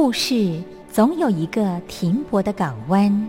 故事总有一个停泊的港湾。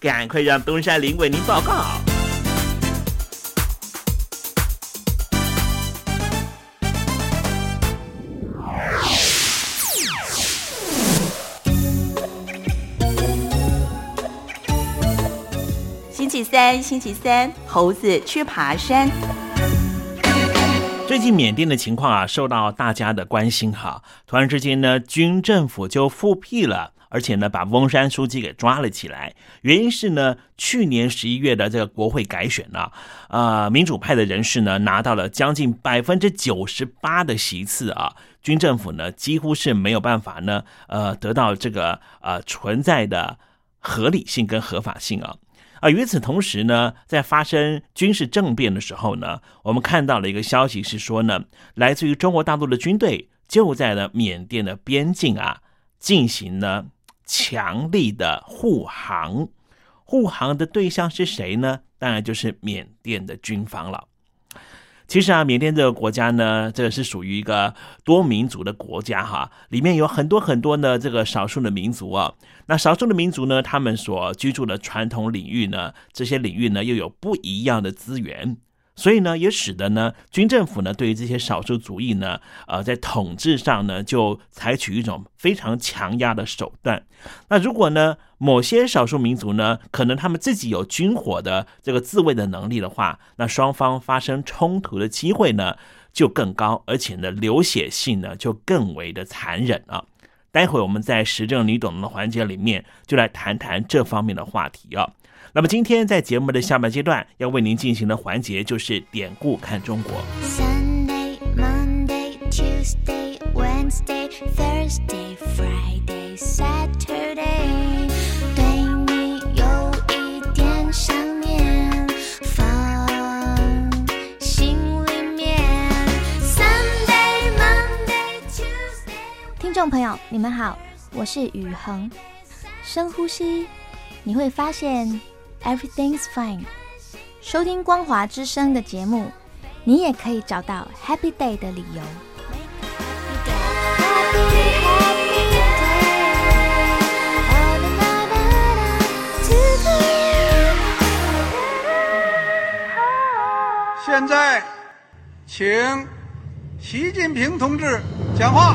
赶快让东山林为您报告。星期三，星期三，猴子去爬山。最近缅甸的情况啊，受到大家的关心哈。突然之间呢，军政府就复辟了。而且呢，把翁山书记给抓了起来。原因是呢，去年十一月的这个国会改选呢，呃，民主派的人士呢拿到了将近百分之九十八的席次啊，军政府呢几乎是没有办法呢，呃，得到这个呃存在的合理性跟合法性啊。啊，与此同时呢，在发生军事政变的时候呢，我们看到了一个消息是说呢，来自于中国大陆的军队就在了缅甸的边境啊进行呢。强力的护航，护航的对象是谁呢？当然就是缅甸的军方了。其实啊，缅甸这个国家呢，这个是属于一个多民族的国家哈，里面有很多很多的这个少数的民族啊。那少数的民族呢，他们所居住的传统领域呢，这些领域呢，又有不一样的资源。所以呢，也使得呢，军政府呢，对于这些少数族裔呢，呃，在统治上呢，就采取一种非常强压的手段。那如果呢，某些少数民族呢，可能他们自己有军火的这个自卫的能力的话，那双方发生冲突的机会呢，就更高，而且呢，流血性呢，就更为的残忍啊。待会我们在时政你懂的环节里面，就来谈谈这方面的话题啊。那么今天在节目的下半阶段要为您进行的环节就是典故看中国。Sunday, Monday, Tuesday, Wednesday, Thursday, Friday, Saturday，对你有一点想念，放心里面。Sunday, Monday, Tuesday。听众朋友，你们好，我是雨恒。深呼吸，你会发现。Everything's fine。收听光华之声的节目，你也可以找到 Happy Day 的理由。现在，请习近平同志讲话。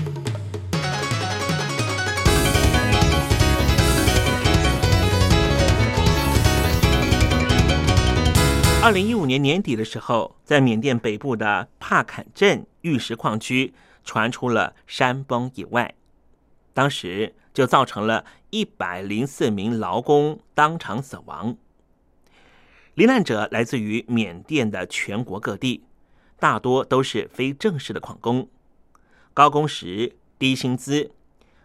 二零一五年年底的时候，在缅甸北部的帕坎镇玉石矿区传出了山崩意外，当时就造成了一百零四名劳工当场死亡。罹难者来自于缅甸的全国各地，大多都是非正式的矿工，高工时、低薪资。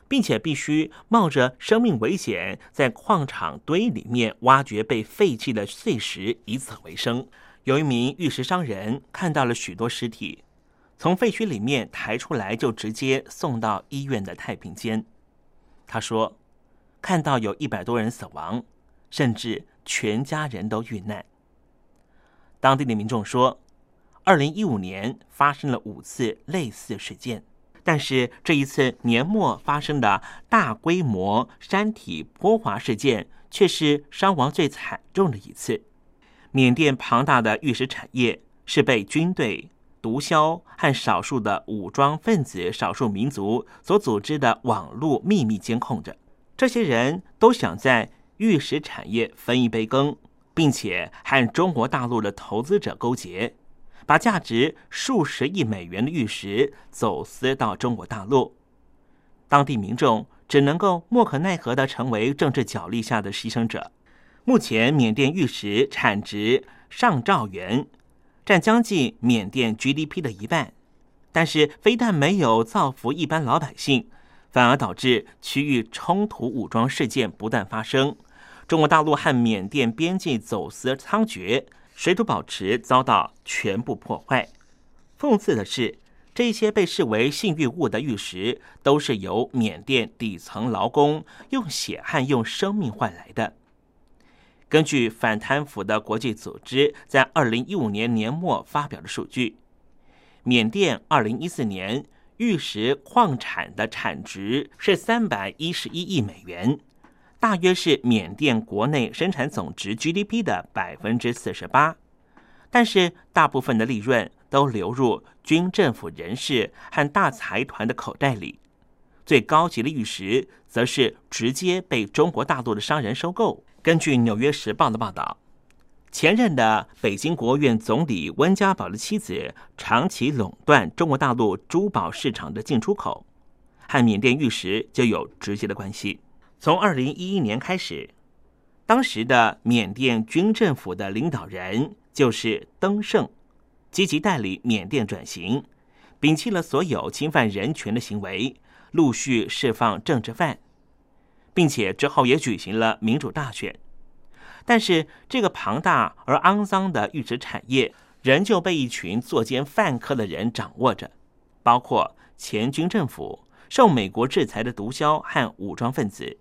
并且必须冒着生命危险，在矿场堆里面挖掘被废弃的碎石，以此为生。有一名玉石商人看到了许多尸体，从废墟里面抬出来，就直接送到医院的太平间。他说，看到有一百多人死亡，甚至全家人都遇难。当地的民众说，二零一五年发生了五次类似事件。但是这一次年末发生的大规模山体坡滑事件，却是伤亡最惨重的一次。缅甸庞大的玉石产业是被军队、毒枭和少数的武装分子、少数民族所组织的网络秘密监控着。这些人都想在玉石产业分一杯羹，并且和中国大陆的投资者勾结。把价值数十亿美元的玉石走私到中国大陆，当地民众只能够莫可奈何的成为政治角力下的牺牲者。目前，缅甸玉石产值上兆元，占将近缅甸 GDP 的一半，但是非但没有造福一般老百姓，反而导致区域冲突武装事件不断发生。中国大陆和缅甸边境走私猖獗。水土保持遭到全部破坏。讽刺的是，这些被视为性欲物的玉石，都是由缅甸底层劳工用血汗、用生命换来的。根据反贪腐的国际组织在二零一五年年末发表的数据，缅甸二零一四年玉石矿产的产值是三百一十一亿美元。大约是缅甸国内生产总值 GDP 的百分之四十八，但是大部分的利润都流入军政府人士和大财团的口袋里，最高级的玉石则是直接被中国大陆的商人收购。根据《纽约时报》的报道，前任的北京国务院总理温家宝的妻子长期垄断中国大陆珠宝市场的进出口，和缅甸玉石就有直接的关系。从二零一一年开始，当时的缅甸军政府的领导人就是登盛，积极代理缅甸转型，摒弃了所有侵犯人权的行为，陆续释放政治犯，并且之后也举行了民主大选。但是，这个庞大而肮脏的玉石产业仍旧被一群作奸犯科的人掌握着，包括前军政府、受美国制裁的毒枭和武装分子。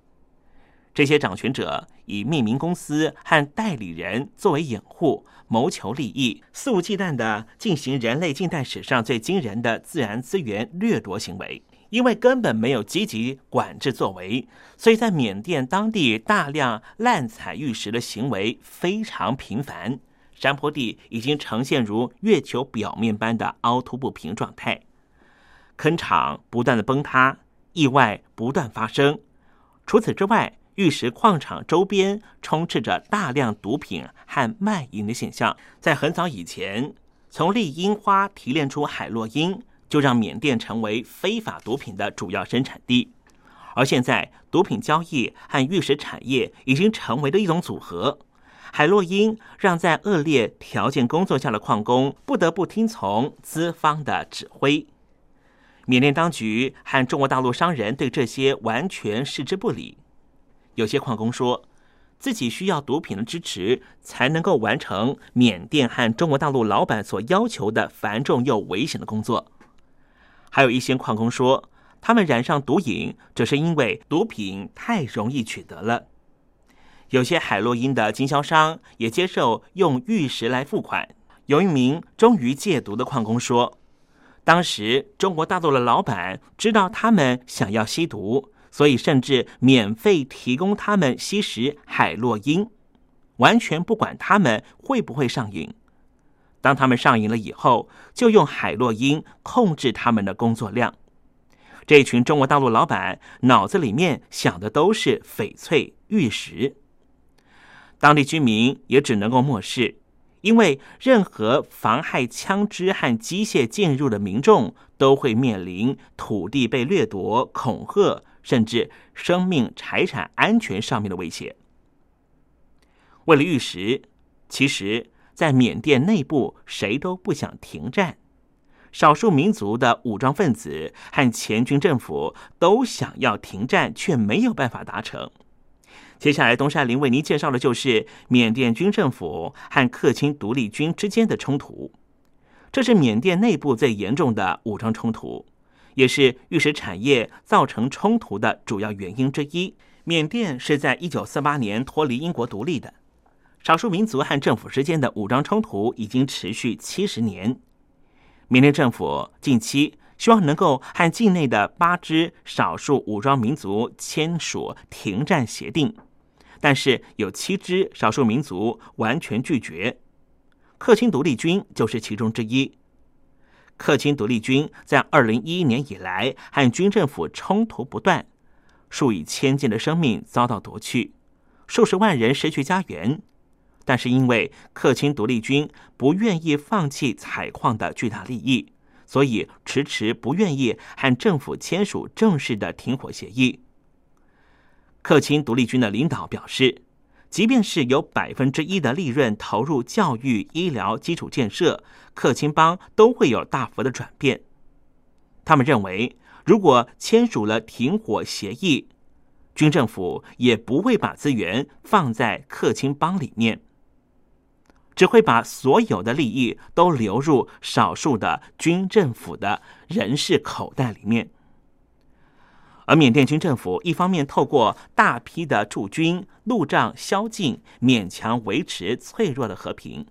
这些掌权者以命名公司和代理人作为掩护，谋求利益，肆无忌惮地进行人类近代史上最惊人的自然资源掠夺行为。因为根本没有积极管制作为，所以在缅甸当地大量滥采玉石的行为非常频繁，山坡地已经呈现如月球表面般的凹凸不平状态，坑场不断的崩塌，意外不断发生。除此之外，玉石矿场周边充斥着大量毒品和卖淫的现象。在很早以前，从丽樱花提炼出海洛因，就让缅甸成为非法毒品的主要生产地。而现在，毒品交易和玉石产业已经成为了一种组合。海洛因让在恶劣条件工作下的矿工不得不听从资方的指挥。缅甸当局和中国大陆商人对这些完全视之不理。有些矿工说，自己需要毒品的支持，才能够完成缅甸和中国大陆老板所要求的繁重又危险的工作。还有一些矿工说，他们染上毒瘾，只是因为毒品太容易取得了。有些海洛因的经销商也接受用玉石来付款。有一名终于戒毒的矿工说，当时中国大陆的老板知道他们想要吸毒，所以甚至免费提供他们吸食海洛因，完全不管他们会不会上瘾。当他们上瘾了以后，就用海洛因控制他们的工作量。这群中国大陆老板脑子里面想的都是翡翠玉石，当地居民也只能够漠视，因为任何妨害枪支和机械进入的民众都会面临土地被掠夺、恐吓，甚至生命财产安全上面的威胁。为了玉石，其实在缅甸内部谁都不想停战。少数民族的武装分子和前军政府都想要停战，却没有办法达成。接下来，东山林为您介绍的就是缅甸军政府和克钦独立军之间的冲突。这是缅甸内部最严重的武装冲突，也是玉石产业造成冲突的主要原因之一。缅甸是在一九四八年脱离英国独立的，少数民族和政府之间的武装冲突已经持续七十年。缅甸政府近期希望能够和境内的八支少数武装民族签署停战协定，但是有七支少数民族完全拒绝。克钦独立军就是其中之一。克钦独立军在二零一一年以来和军政府冲突不断，数以千计的生命遭到夺去，数十万人失去家园。但是因为克钦独立军不愿意放弃采矿的巨大利益，所以迟迟不愿意和政府签署正式的停火协议。克钦独立军的领导表示，即便是有百分之一的利润投入教育、医疗基础建设，克钦邦都会有大幅的转变。他们认为，如果签署了停火协议，军政府也不会把资源放在克钦邦里面。只会把所有的利益都流入少数的军政府的人士口袋里面，而缅甸军政府一方面透过大批的驻军、路障宵禁，勉强维持脆弱的和平；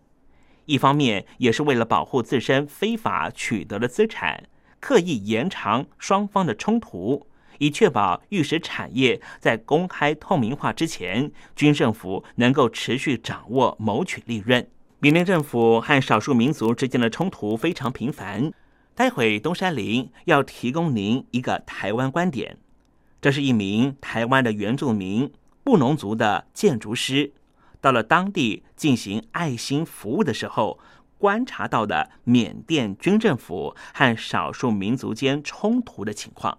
一方面也是为了保护自身非法取得的资产，刻意延长双方的冲突，以确保玉石产业在公开透明化之前，军政府能够持续掌握、谋取利润。缅甸政府和少数民族之间的冲突非常频繁。待会东山林要提供您一个台湾观点，这是一名台湾的原住民布农族的建筑师，到了当地进行爱心服务的时候，观察到的缅甸军政府和少数民族间冲突的情况。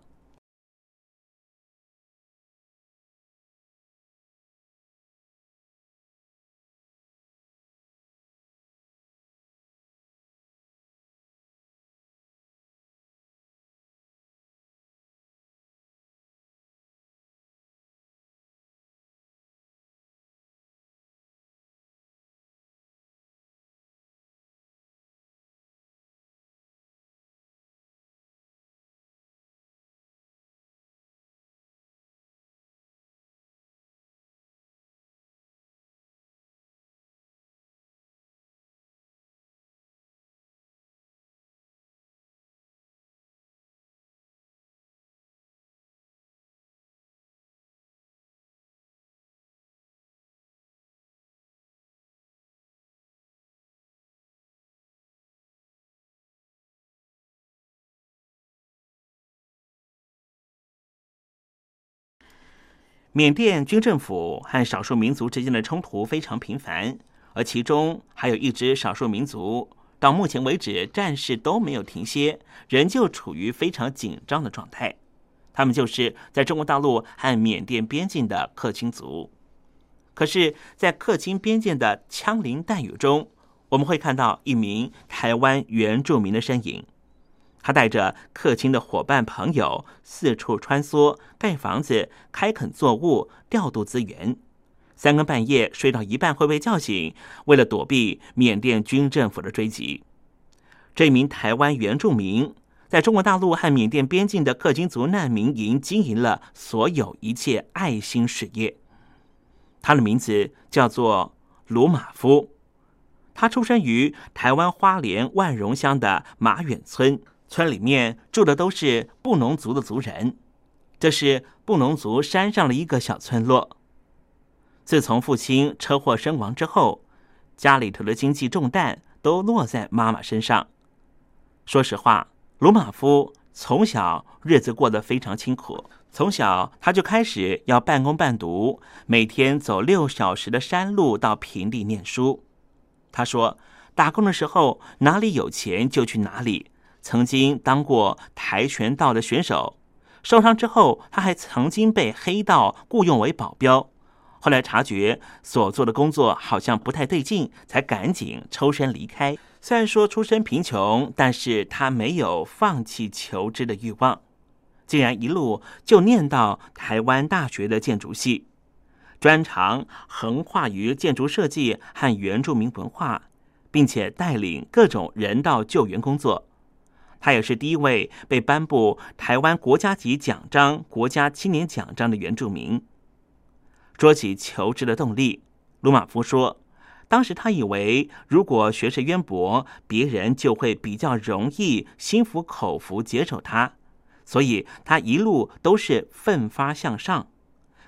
缅甸军政府和少数民族之间的冲突非常频繁，而其中还有一支少数民族，到目前为止战事都没有停歇，仍旧处于非常紧张的状态。他们就是在中国大陆和缅甸边境的克钦族。可是，在克钦边境的枪林弹雨中，我们会看到一名台湾原住民的身影。他带着客卿的伙伴朋友四处穿梭，盖房子、开垦作物、调度资源。三更半夜睡到一半会被叫醒，为了躲避缅甸军政府的追击。这名台湾原住民在中国大陆和缅甸边境的克金族难民营经营了所有一切爱心事业。他的名字叫做卢马夫，他出生于台湾花莲万荣乡的马远村。村里面住的都是布农族的族人，这是布农族山上的一个小村落。自从父亲车祸身亡之后，家里头的经济重担都落在妈妈身上。说实话，鲁马夫从小日子过得非常清苦。从小他就开始要半工半读，每天走六小时的山路到平地念书。他说，打工的时候哪里有钱就去哪里。曾经当过跆拳道的选手，受伤之后他还曾经被黑道雇佣为保镖。后来察觉所做的工作好像不太对劲，才赶紧抽身离开。虽然说出身贫穷，但是他没有放弃求知的欲望，竟然一路就念到台湾大学的建筑系，专长横跨于建筑设计和原住民文化，并且带领各种人道救援工作。他也是第一位被颁布台湾国家级奖章、国家青年奖章的原住民。说起求知的动力，鲁马夫说。当时他以为，如果学识渊博，别人就会比较容易心服口服接受他，所以他一路都是奋发向上。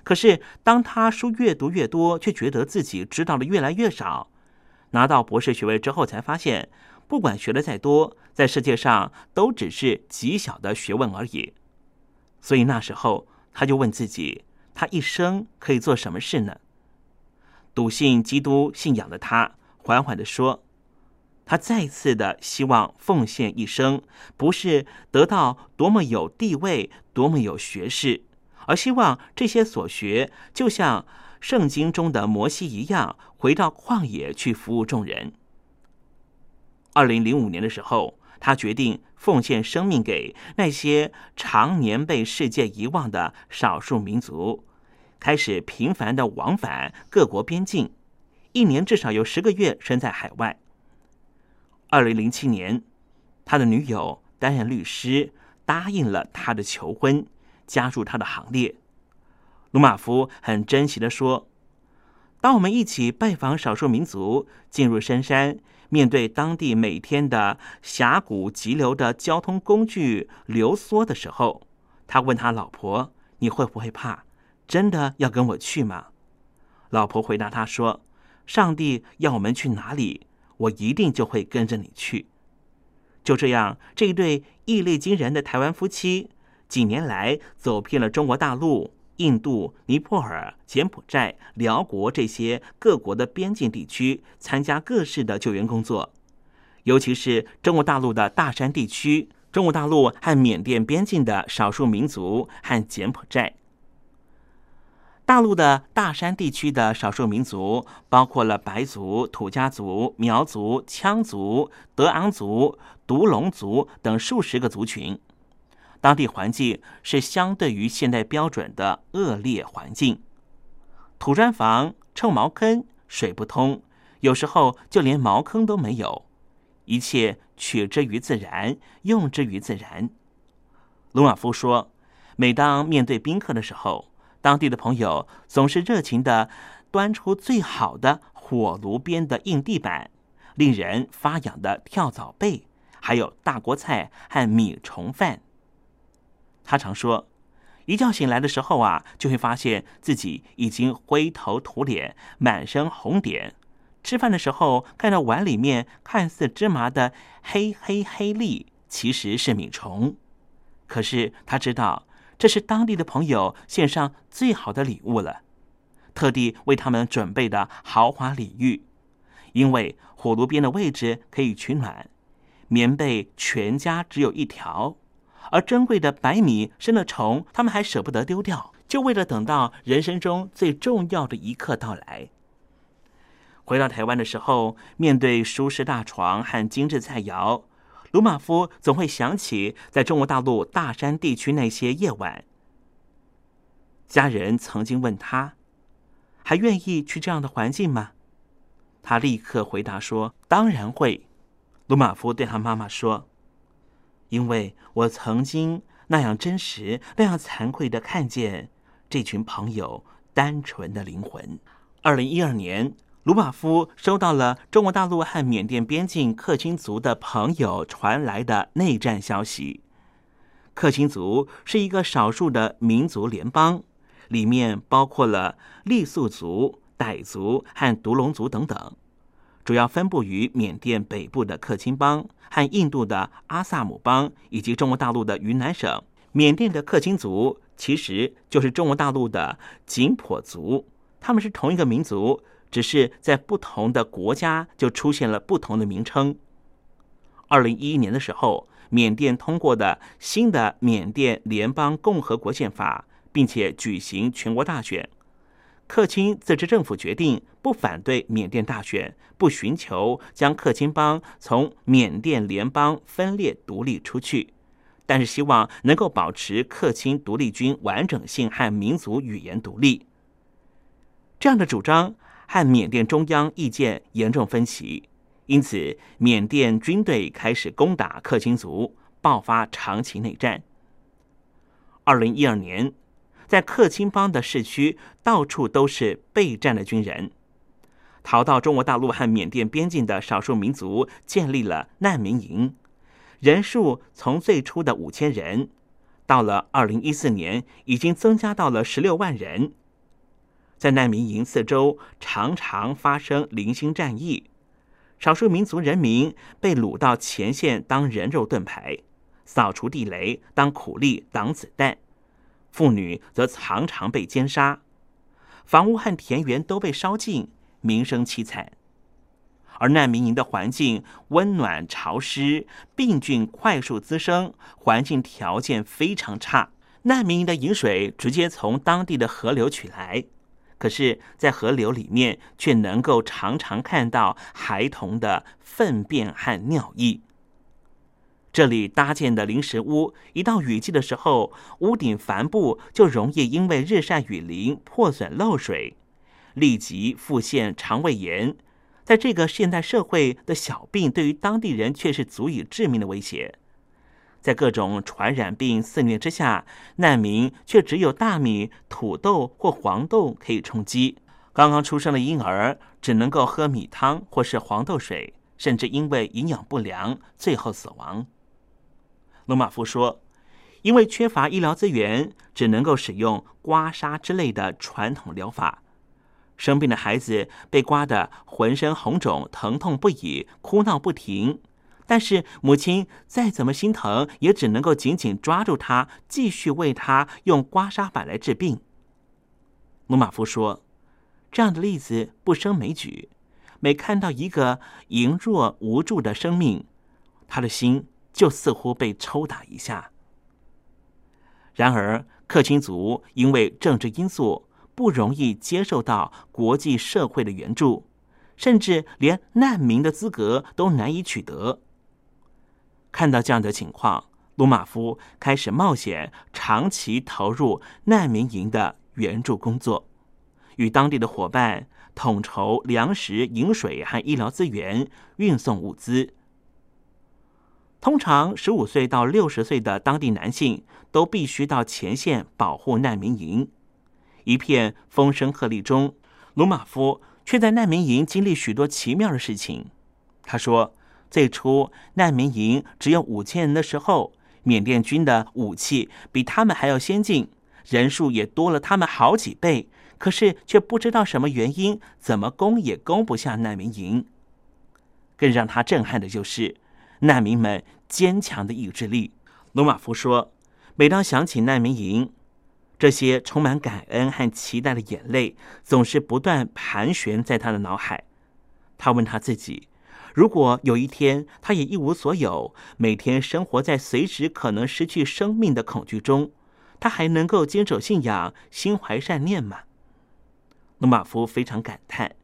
可是，当他书越读越多，却觉得自己知道的越来越少。拿到博士学位之后，才发现，不管学的再多，在世界上都只是极小的学问而已。所以那时候，他就问自己：他一生可以做什么事呢？笃信基督信仰的他，缓缓的说：“他再次的希望奉献一生，不是得到多么有地位、多么有学识，而希望这些所学，就像圣经中的摩西一样，回到旷野去服务众人。”二零零五年的时候，他决定奉献生命给那些常年被世界遗忘的少数民族。开始频繁的往返各国边境，一年至少有十个月身在海外。二零零七年，他的女友担任律师，答应了他的求婚，加入他的行列。鲁马夫很珍惜的说：“当我们一起拜访少数民族，进入深山，面对当地每天的峡谷急流的交通工具流缩的时候，他问他老婆：‘你会不会怕？’”真的要跟我去吗？老婆回答他说：“上帝要我们去哪里，我一定就会跟着你去。”就这样，这一对毅力惊人的台湾夫妻，几年来走遍了中国大陆、印度、尼泊尔、柬埔寨、辽国这些各国的边境地区，参加各式的救援工作，尤其是中国大陆的大山地区、中国大陆和缅甸边境的少数民族和柬埔寨。大陆的大山地区的少数民族包括了白族、土家族、苗族、羌族、德昂族、独龙族等数十个族群。当地环境是相对于现代标准的恶劣环境，土砖房、臭茅坑、水不通，有时候就连茅坑都没有。一切取之于自然，用之于自然。鲁马夫说：“每当面对宾客的时候。”当地的朋友总是热情的端出最好的火炉边的硬地板、令人发痒的跳蚤被，还有大锅菜和米虫饭。他常说，一觉醒来的时候啊，就会发现自己已经灰头土脸、满身红点。吃饭的时候，看到碗里面看似芝麻的黑黑黑粒，其实是米虫。可是他知道。这是当地的朋友献上最好的礼物了，特地为他们准备的豪华礼遇。因为火炉边的位置可以取暖，棉被全家只有一条，而珍贵的白米生了虫，他们还舍不得丢掉，就为了等到人生中最重要的一刻到来。回到台湾的时候，面对舒适大床和精致菜肴。鲁马夫总会想起在中国大陆大山地区那些夜晚，家人曾经问他：“还愿意去这样的环境吗？”他立刻回答说：“当然会。”鲁马夫对他妈妈说：“因为我曾经那样真实、那样惭愧的看见这群朋友单纯的灵魂。”二零一二年。鲁马夫收到了中国大陆和缅甸边境克钦族的朋友传来的内战消息。克钦族是一个少数的民族联邦，里面包括了傈僳族、傣族和独龙族等等，主要分布于缅甸北部的克钦邦和印度的阿萨姆邦，以及中国大陆的云南省。缅甸的克钦族其实就是中国大陆的景颇族，他们是同一个民族，只是在不同的国家就出现了不同的名称。二零一一年的时候。缅甸通过的新的缅甸联邦共和国宪法，并且举行全国大选。克钦自治政府决定不反对缅甸大选，不寻求将克钦邦从缅甸联邦分裂独立出去，但是希望能够保持克钦独立军完整性和民族语言独立。这样的主张和缅甸中央意见严重分歧。因此，缅甸军队开始攻打克钦族，爆发长期内战。二零一二年，在克钦邦的市区，到处都是备战的军人。逃到中国大陆和缅甸边境的少数民族建立了难民营，人数从最初的五千人，到了二零一四年，已经增加到了十六万人。在难民营四周，常常发生零星战役。少数民族人民被掳到前线当人肉盾牌，扫除地雷当苦力挡子弹，妇女则常常被奸杀，房屋和田园都被烧尽，民生凄惨。而难民营的环境温暖潮湿，病菌快速滋生，环境条件非常差。难民营的饮水直接从当地的河流取来。可是，在河流里面，却能够常常看到孩童的粪便和尿液。这里搭建的临时屋，一到雨季的时候，屋顶帆布就容易因为日晒雨淋破损漏水，立即复现肠胃炎。在这个现代社会的小病，对于当地人却是足以致命的威胁。在各种传染病肆虐之下，难民却只有大米、土豆或黄豆可以充饥。刚刚出生的婴儿只能够喝米汤或是黄豆水，甚至因为营养不良最后死亡。罗马夫说：“因为缺乏医疗资源，只能够使用刮痧之类的传统疗法。生病的孩子被刮得浑身红肿、疼痛不已，哭闹不停。”但是母亲再怎么心疼，也只能够紧紧抓住他，继续为他用刮痧板来治病。鲁马夫说：“这样的例子不胜枚举，每看到一个羸弱无助的生命，他的心就似乎被抽打一下。”然而，克钦族因为政治因素，不容易接受到国际社会的援助，甚至连难民的资格都难以取得。看到这样的情况，鲁马夫开始冒险，长期投入难民营的援助工作，与当地的伙伴统筹粮食、饮水和医疗资源，运送物资。通常，十五岁到六十岁的当地男性都必须到前线保护难民营。一片风声鹤唳中，鲁马夫却在难民营经历许多奇妙的事情。他说。最初难民营只有五千人的时候，缅甸军的武器比他们还要先进，人数也多了他们好几倍。可是却不知道什么原因，怎么攻也攻不下难民营。更让他震撼的就是难民们坚强的意志力。罗马夫说：“每当想起难民营，这些充满感恩和期待的眼泪总是不断盘旋在他的脑海。”他问他自己。如果有一天他也一无所有，每天生活在随时可能失去生命的恐惧中，他还能够坚守信仰、心怀善念吗？罗马夫非常感叹，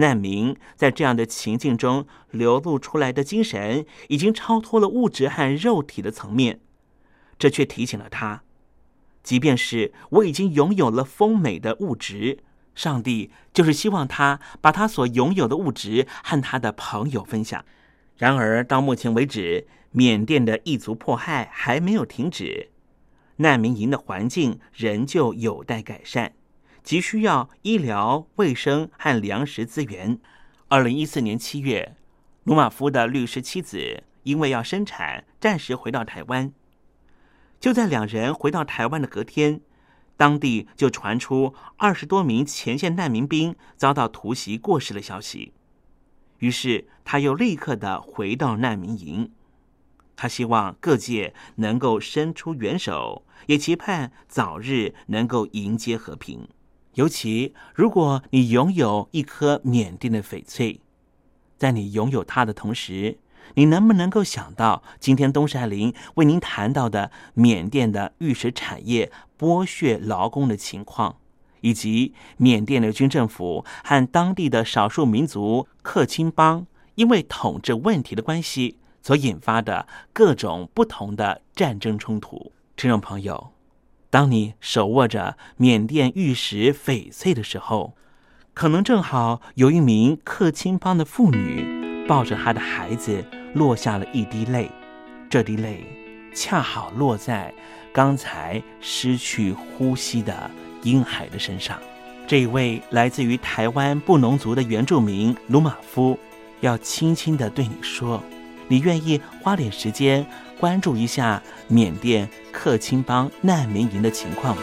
难民在这样的情境中流露出来的精神，已经超脱了物质和肉体的层面。这却提醒了他，即便是我已经拥有了丰美的物质。上帝就是希望他把他所拥有的物质和他的朋友分享。然而，到目前为止，缅甸的异族迫害还没有停止，难民营的环境仍旧有待改善。急需要医疗卫生和粮食资源。二零一四年七月，鲁马夫的律师妻子因为要生产，暂时回到台湾。就在两人回到台湾的隔天，当地就传出二十多名前线难民兵遭到突袭过世的消息。于是他又立刻的回到难民营。他希望各界能够伸出援手，也期盼早日能够迎接和平。尤其如果你拥有一颗缅甸的翡翠，在你拥有它的同时，你能不能够想到今天东山林为您谈到的缅甸的玉石产业剥削劳工的情况，以及缅甸的军政府和当地的少数民族克钦邦因为统治问题的关系？所引发的各种不同的战争冲突，听众朋友，当你手握着缅甸玉石翡翠的时候，可能正好有一名克钦邦的妇女抱着她的孩子落下了一滴泪，这滴泪恰好落在刚才失去呼吸的婴孩的身上。这一位来自于台湾布农族的原住民鲁马夫，要轻轻的对你说。你愿意花点时间关注一下缅甸克钦邦难民营的情况吧？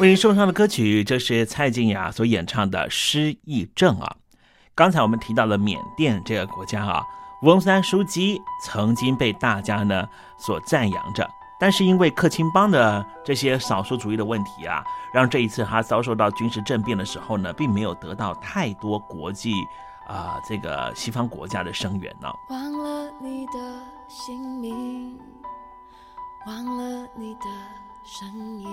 为您送上的歌曲，这是蔡健雅所演唱的《失忆症》啊。刚才我们提到了缅甸这个国家啊，翁山书记曾经被大家呢所赞扬着，但是因为克钦邦的这些少数主义的问题啊，让这一次他遭受到军事政变的时候呢，并没有得到太多国际啊这个西方国家的声援呢。忘了你的姓名，忘了你的声音。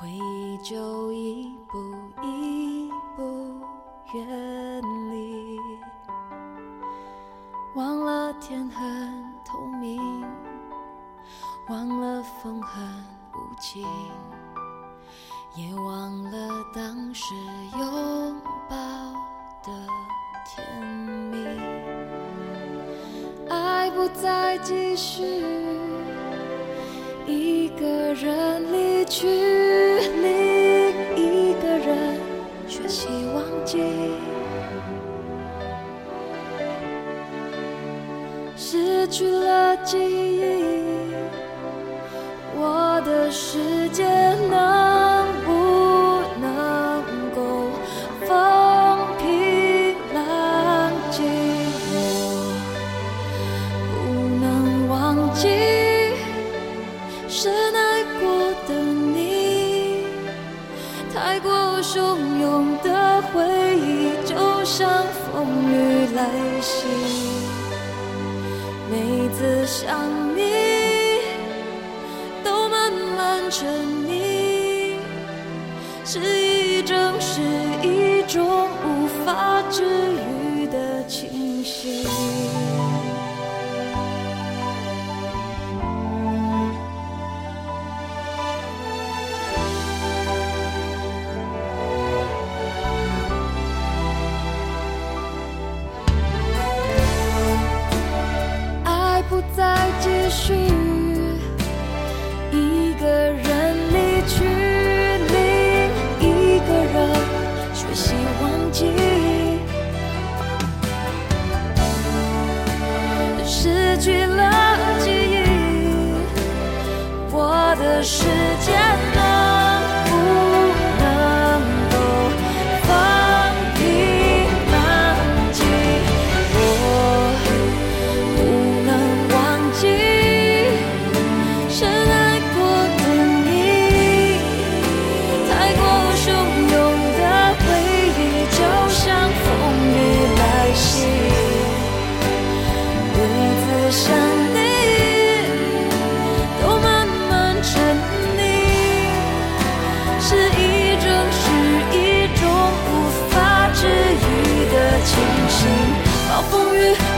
回忆就一步一步远离，忘了天很透明，忘了风很无情，也忘了当时拥抱的甜蜜。爱不再继续，一个人离去另一个人学习忘记失去了记忆我的世界回忆就像风雨来袭。每次想你，都慢慢沉溺，是一种是一种无法治愈的清醒。继续，一个人离去，另一个人学习忘记。失去了记忆，我的世界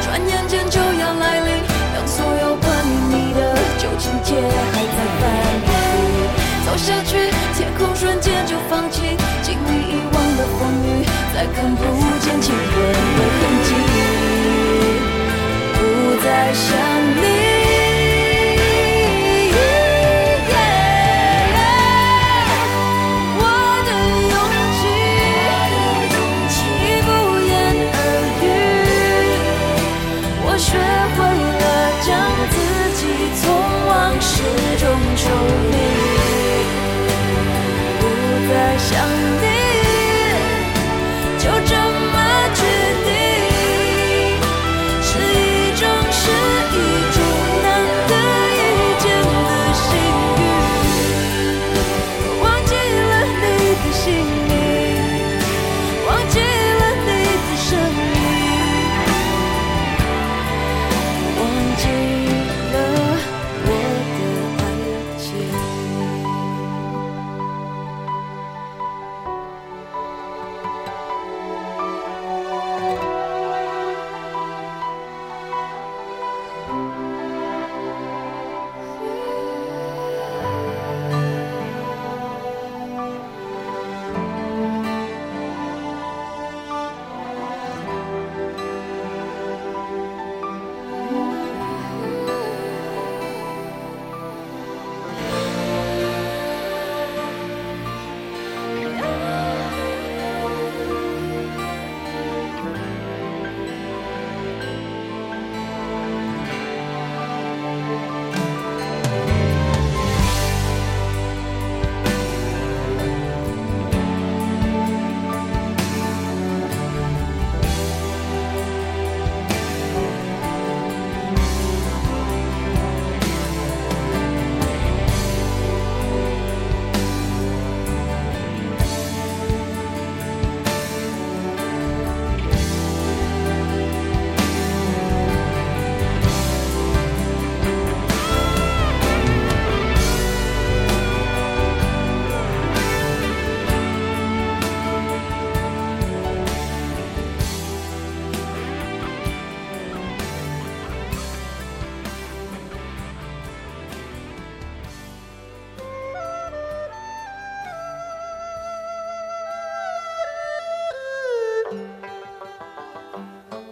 转眼间就要来临，当所有关于你的旧情节还在反复，走下去，天空瞬间就放晴，经历遗忘的风雨，再看不见亲吻的痕迹。不再想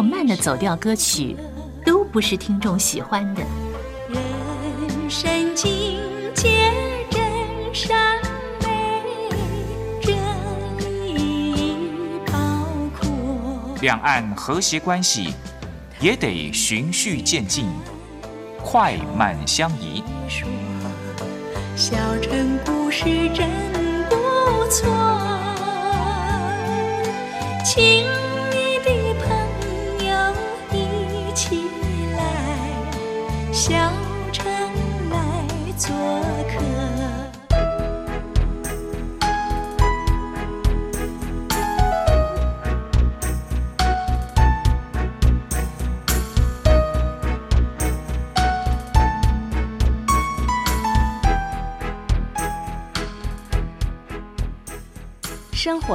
或慢的走调歌曲，都不是听众喜欢的。人生境界真善美，这一跑两岸和谐关系也得循序渐进，快慢相宜。小城故事真不错，亲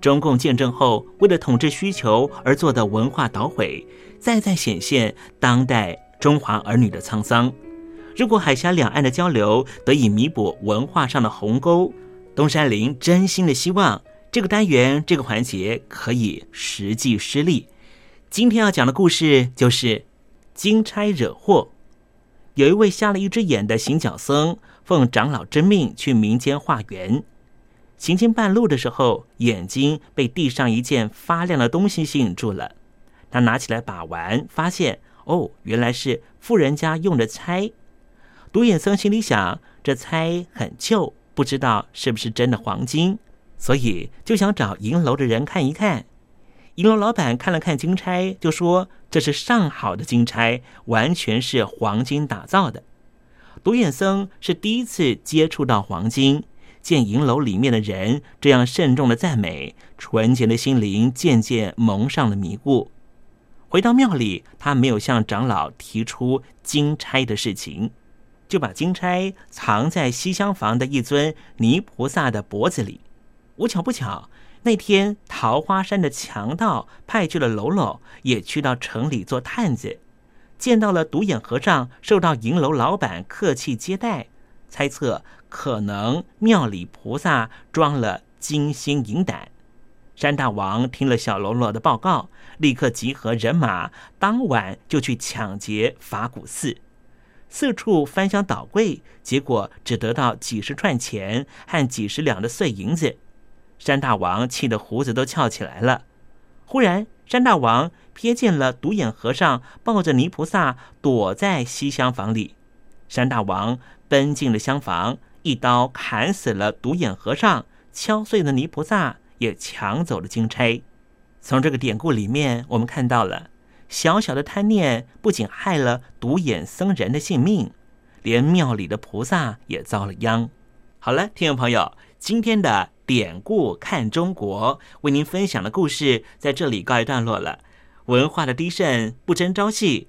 中共建政后为了统治需求而做的文化捣毁，再再显现当代中华儿女的沧桑。如果海峡两岸的交流得以弥补文化上的鸿沟，东山林真心的希望这个单元这个环节可以实际施力。今天要讲的故事就是金钗惹祸。有一位瞎了一只眼的行脚僧，奉长老之命去民间化缘。行经半路的时候，眼睛被地上一件发亮的东西吸引住了。他拿起来把玩，发现哦，原来是富人家用的钗。独眼僧心里想，这钗很旧，不知道是不是真的黄金，所以就想找银楼的人看一看。银楼老板看了看金钗，就说：“这是上好的金钗，完全是黄金打造的。”独眼僧是第一次接触到黄金，见银楼里面的人这样慎重的赞美，纯洁的心灵渐渐蒙上了迷雾。回到庙里，他没有向长老提出金钗的事情，就把金钗藏在西厢房的一尊泥菩萨的脖子里。无巧不巧。那天，桃花山的强盗派去了喽啰，也去到城里做探子。见到了独眼和尚，受到银楼老板客气接待，猜测可能庙里菩萨装了金星银胆。山大王听了小喽啰的报告，立刻集合人马，当晚就去抢劫法鼓寺，四处翻箱倒柜，结果只得到几十串钱和几十两的碎银子。山大王气得胡子都翘起来了。忽然，山大王瞥见了独眼和尚抱着泥菩萨躲在西厢房里，山大王奔进了厢房，一刀砍死了独眼和尚，敲碎了泥菩萨。也抢走了金钗。从这个典故里面，我们看到了小小的贪念不仅害了独眼僧人的性命，连庙里的菩萨也遭了殃。好了，听众朋友，今天的典故看中国为您分享的故事在这里告一段落了。文化的低盛不争朝夕。